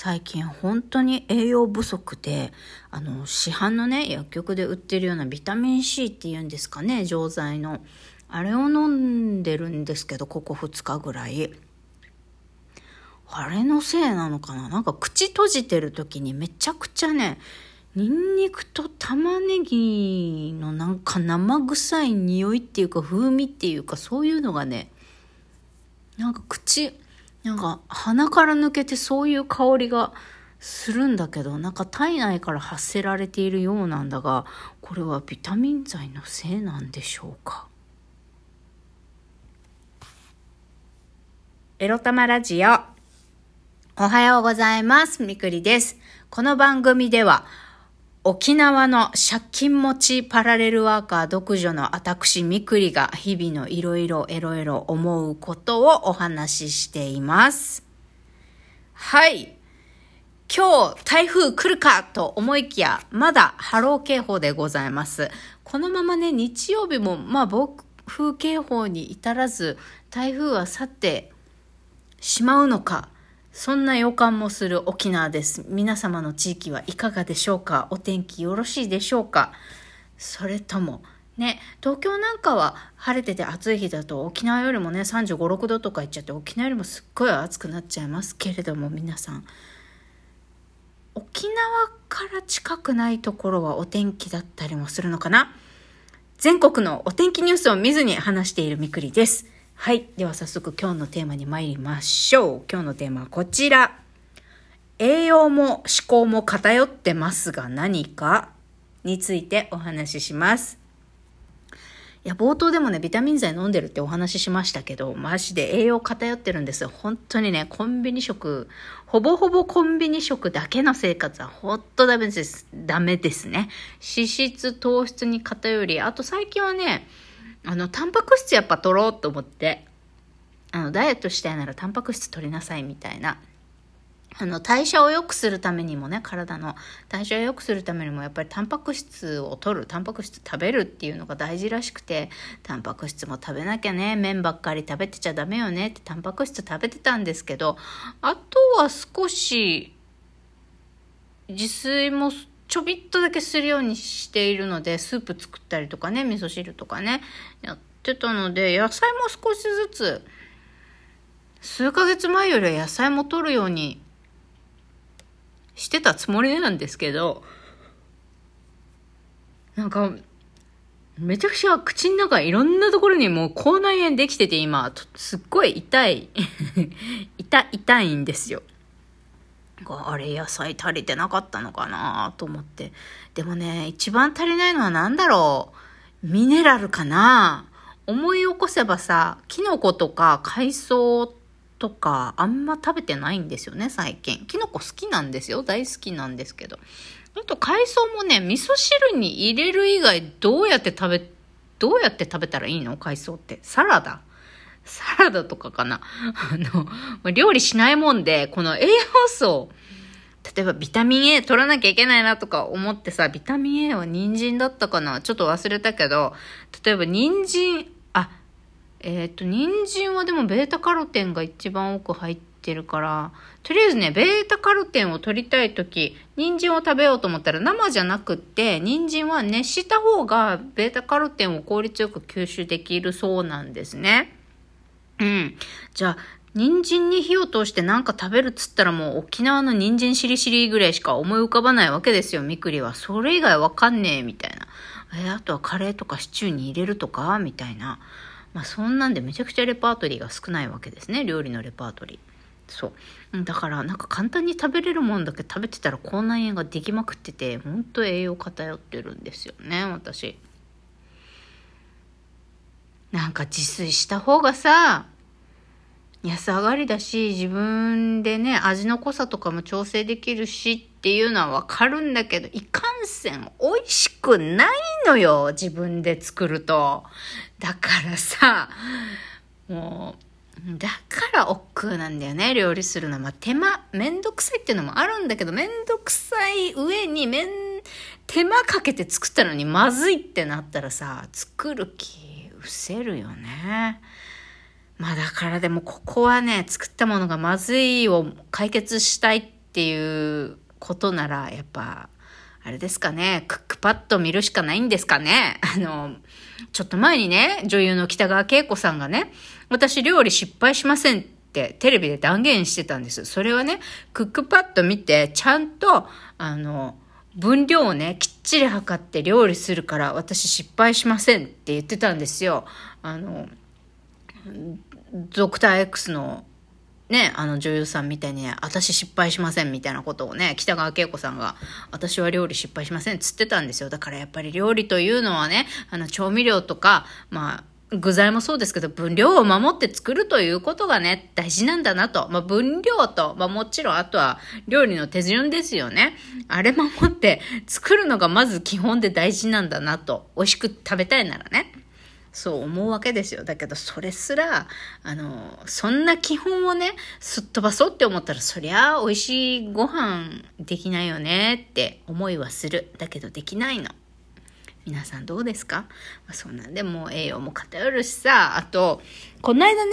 最近本当に栄養不足で、あの、市販のね、薬局で売ってるようなビタミン C っていうんですかね、錠剤の。あれを飲んでるんですけど、ここ2日ぐらい。あれのせいなのかな？なんか口閉じてる時にめちゃくちゃね、ニンニクと玉ねぎのなんか生臭い匂いっていうか風味っていうかそういうのがね、なんか口、なんか鼻から抜けてそういう香りがするんだけど、なんか体内から発せられているようなんだが、これはビタミン剤のせいなんでしょうか？エロ玉ラジオ。おはようございます。みくりです。この番組では、沖縄の借金持ちパラレルワーカー独女の私みくりが日々のいろいろエロエロ思うことをお話ししています。はい。今日台風来るかと思いきや、まだ波浪警報でございます。このままね、日曜日もまあ暴風警報に至らず、台風は去ってしまうのか。そんな予感もする沖縄です。皆様の地域はいかがでしょうか？お天気よろしいでしょうか？それとも、ね、東京なんかは晴れてて暑い日だと沖縄よりもね35、6度とかいっちゃって沖縄よりもすっごい暑くなっちゃいますけれども皆さん沖縄から近くないところはお天気だったりもするのかな？全国のお天気ニュースを見ずに話しているみくりです。はい。では早速今日のテーマに参りましょう。今日のテーマはこちら。栄養も思考も偏ってますが何か？についてお話しします。いや、冒頭でもね、ビタミン剤飲んでるってお話ししましたけど、マジで栄養偏ってるんですよ。本当にね、コンビニ食、ほぼほぼコンビニ食だけの生活はほんとダメです。ダメですね。脂質、糖質に偏り、あと最近はね、あの、タンパク質やっぱ取ろうと思って、あの、ダイエットしたいならタンパク質取りなさいみたいな。あの、代謝を良くするためにもね、体の代謝を良くするためにも、やっぱりタンパク質を取る、タンパク質食べるっていうのが大事らしくて、タンパク質も食べなきゃね、麺ばっかり食べてちゃダメよねってタンパク質食べてたんですけど、あとは少し、自炊もちょびっとだけするようにしているので、スープ作ったりとかね、味噌汁とかね、やってたので、野菜も少しずつ、数ヶ月前よりは野菜も取るようにしてたつもりなんですけど、なんか、めちゃくちゃ口の中いろんなところにもう口内炎できてて今、すっごい痛い 痛、痛いんですよ。あれ野菜足りてなかったのかなと思って。でもね、一番足りないのは何だろうミネラルかな思い起こせばさ、キノコとか海藻とかあんま食べてないんですよね、最近。キノコ好きなんですよ。大好きなんですけど。あと海藻もね、味噌汁に入れる以外どうやって食べ、どうやって食べたらいいの？海藻って。サラダサラダとかかな。あの、料理しないもんで、この栄養素を、例えばビタミン A 取らなきゃいけないなとか思ってさ、ビタミン A は人参だったかなちょっと忘れたけど、例えば人参、あ、えっ、ー、と、人参はでもベータカロテンが一番多く入ってるから、とりあえずね、ベータカロテンを取りたいとき、人参を食べようと思ったら生じゃなくって、人参は熱した方がベータカロテンを効率よく吸収できるそうなんですね。うん。じゃあ、人参に火を通して何か食べるっつったらもう沖縄の人参しりしりぐらいしか思い浮かばないわけですよ、みくりは。それ以外わかんねえ、みたいな。え、あとはカレーとかシチューに入れるとか？みたいな。まあそんなんでめちゃくちゃレパートリーが少ないわけですね、料理のレパートリー。そう。だからなんか簡単に食べれるもんだけ食べてたら口内炎ができまくってて、ほんと栄養偏ってるんですよね、私。なんか自炊した方がさ、安上がりだし、自分でね、味の濃さとかも調整できるしっていうのはわかるんだけど、いかんせん美味しくないのよ、自分で作ると。だからさ、もう、だから億劫なんだよね、料理するのは。まあ、手間、めんどくさいっていうのもあるんだけど、めんどくさい上にめん、手間かけて作ったのにまずいってなったらさ、作る気伏せるよね。まあだからでもここはね、作ったものがまずいを解決したいってっていうことなら、やっぱ、あれですかね、クックパッド見るしかないんですかね。あの、ちょっと前にね、女優の北川景子さんがね、私料理失敗しませんってテレビで断言してたんです。それはね、クックパッド見て、ちゃんと、あの、分量をね、きっちり測って料理するから私失敗しませんって言ってたんですよ。あの、ドクター X のね、あの女優さんみたいにね、私失敗しませんみたいなことをね、北川景子さんが、私は料理失敗しませんっつってたんですよ。だからやっぱり料理というのはね、あの調味料とか、まあ、具材もそうですけど、分量を守って作るということがね、大事なんだなと。まあ、分量と、まあ、もちろん、あとは料理の手順ですよね。あれ守って作るのがまず基本で大事なんだなと。美味しく食べたいならね。そう思うわけですよ。だけど、それすら、あの、そんな基本をね、すっ飛ばそうって思ったら、そりゃ、美味しいご飯できないよねって思いはする。だけど、できないの。皆さんどうですか、まあ、そんなんでもう栄養も偏るしさ、あと、この間ね、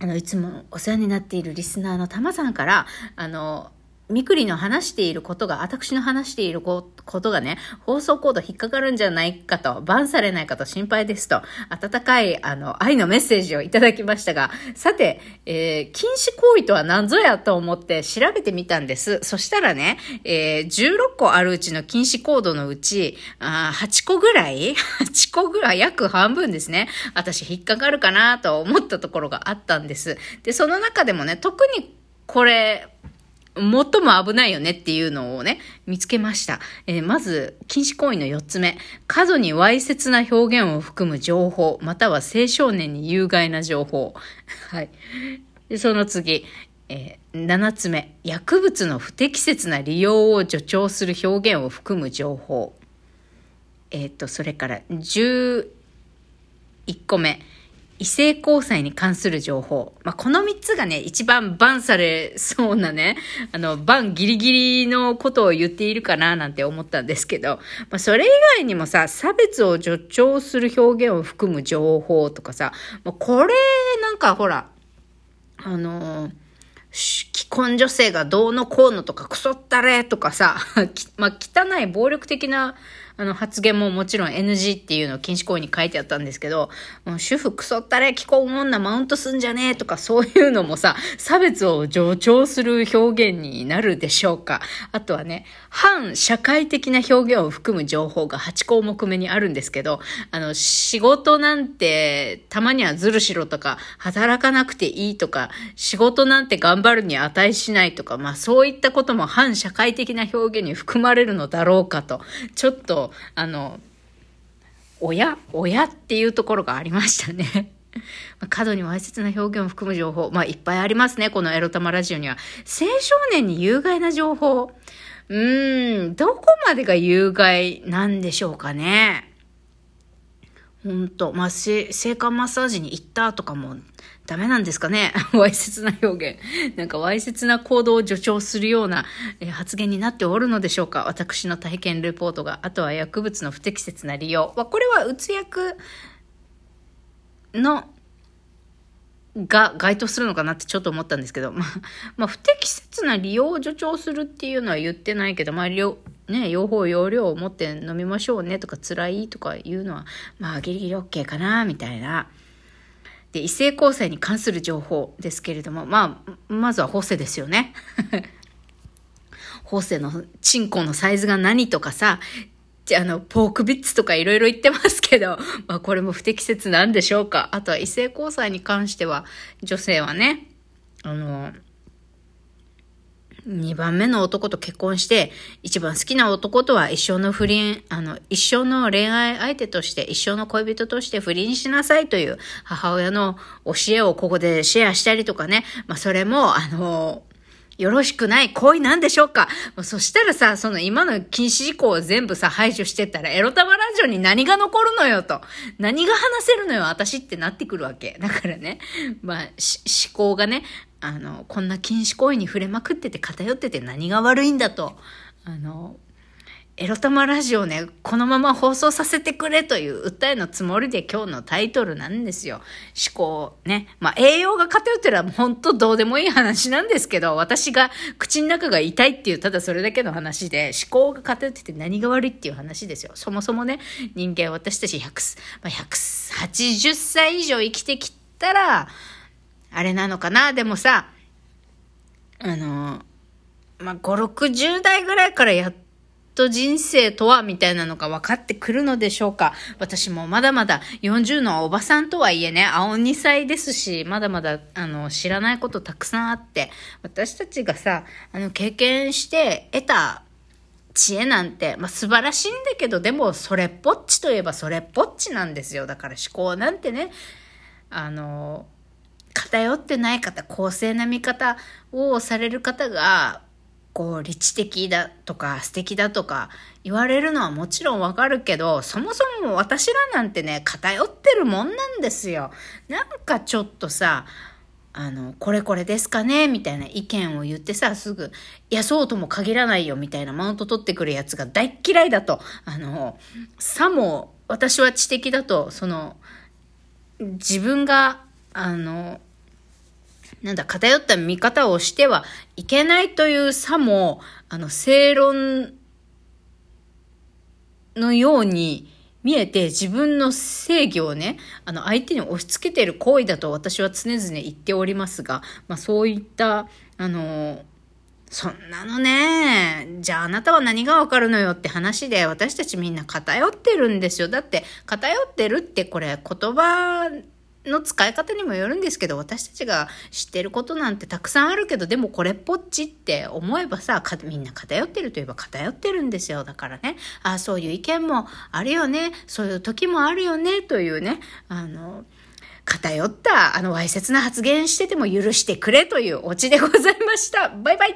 あの、いつもお世話になっているリスナーのたまさんから、あの、みくりの話していることが、私の話していることがね、放送コード引っかかるんじゃないかと、バンされないかと心配ですと、温かい、あの、愛のメッセージをいただきましたが、さて、えー、禁止行為とは何ぞやと思って調べてみたんです。そしたらね、えー、16個あるうちの禁止コードのうち、あ8個ぐらい ?8 個ぐらい、約半分ですね。私引っかかるかなと思ったところがあったんです。で、その中でもね、特にこれ、最も危ないよねっていうのをね、見つけました。えー、まず、禁止行為の4つ目。過度にわいせつな表現を含む情報、または青少年に有害な情報。はい。その次、えー、7つ目。薬物の不適切な利用を助長する表現を含む情報。えっ、ー、と、それから11個目。異性交際に関する情報。まあ、この3つがね、一番バンされそうなね、あの、バンギリギリのことを言っているかななんて思ったんですけど、まあ、それ以外にもさ、差別を助長する表現を含む情報とかさ、まあ、これ、なんかほら、あの既婚女性がどうのこうのとかクソったれとかさ、まあ、汚い暴力的なあの発言ももちろん NG っていうのを禁止行為に書いてあったんですけど、もう主婦クソったれ、既婚女マウントすんじゃねえとかそういうのもさ、差別を助長する表現になるでしょうか。あとはね、反社会的な表現を含む情報が8項目目にあるんですけど、あの、仕事なんてたまにはずるしろとか、働かなくていいとか、仕事なんて頑張るに値しないとか、まあそういったことも反社会的な表現に含まれるのだろうかと、ちょっとあの、親親っていうところがありましたね。過度にわいせつな表現を含む情報。まあ、いっぱいありますね。このエロ玉ラジオには。青少年に有害な情報。うーん、どこまでが有害なんでしょうかね。ほんと。まあ、性感マッサージに行ったとかもダメなんですかね わいせつな表現。なんかわいせつな行動を助長するような、え発言になっておるのでしょうか私の体験レポートが。あとは薬物の不適切な利用。これはうつ薬のが該当するのかなってちょっと思ったんですけど、まあ、まあ、不適切な利用を助長するっていうのは言ってないけど、まあ、ね、用法用量を持って飲みましょうねとか辛いとかいうのは、まあ、ギリギリ OK かな、みたいな。で、異性交際に関する情報ですけれども、まあ、まずはホセですよね。ホセのチンコのサイズが何とかさ、あの、ポークビッツとかいろいろ言ってますけど、まあこれも不適切なんでしょうか。あとは異性交際に関しては、女性はね、あの、2番目の男と結婚して、一番好きな男とは一生の不倫、あの、一生の恋愛相手として、一生の恋人として不倫しなさいという母親の教えをここでシェアしたりとかね。まあ、それも、あの、よろしくない行為なんでしょうかそしたらさ、その今の禁止事項を全部さ、排除してったら、エロタマラジオに何が残るのよと。何が話せるのよ、私ってなってくるわけ。だからね、まあ、思考がね、あの、こんな禁止行為に触れまくってて偏ってて何が悪いんだと、あの、エロ玉ラジオね、このまま放送させてくれという訴えのつもりで今日のタイトルなんですよ。思考ね。まあ、栄養が偏ってるは本当どうでもいい話なんですけど、私が口の中が痛いっていうただそれだけの話で、思考が偏ってて何が悪いっていう話ですよ。そもそもね、人間私たち100、まあ、180歳以上生きてきたら、あれなのかな？でもさ、あの、まあ、5、60代ぐらいからやっと人生とはみたいなのが分かってくるのでしょうか私もまだまだ40のおばさんとはいえね、青2歳ですし、まだまだ、あの、知らないことたくさんあって、私たちがさ、あの、経験して得た知恵なんて、まあ、素晴らしいんだけど、でも、それっぽっちといえばそれっぽっちなんですよ。だから思考なんてね、あの、偏ってない方、公正な見方をされる方が、こう、理知的だとか素敵だとか言われるのはもちろんわかるけど、そもそも私らなんてね、偏ってるもんなんですよ。なんかちょっとさ、あの、これこれですかねみたいな意見を言ってさ、すぐ、いや、そうとも限らないよ、みたいなマウント取ってくるやつが大嫌いだと。あの、さも、私は知的だと、その、自分が、あの、なんだ、偏った見方をしてはいけないという差も、あの、正論のように見えて自分の正義をね、あの、相手に押し付けている行為だと私は常々言っておりますが、まあそういった、あの、そんなのね、じゃああなたは何がわかるのよって話で私たちみんな偏ってるんですよ。だって偏ってるってこれ言葉の使い方にもよるんですけど、私たちが知ってることなんてたくさんあるけど、でもこれっぽっちって思えばさ、みんな偏ってるといえば偏ってるんですよ。だからね、ああ、そういう意見もあるよね、そういう時もあるよね、というね、あの、偏った、あの、わいせつな発言してても許してくれというオチでございました。バイバイ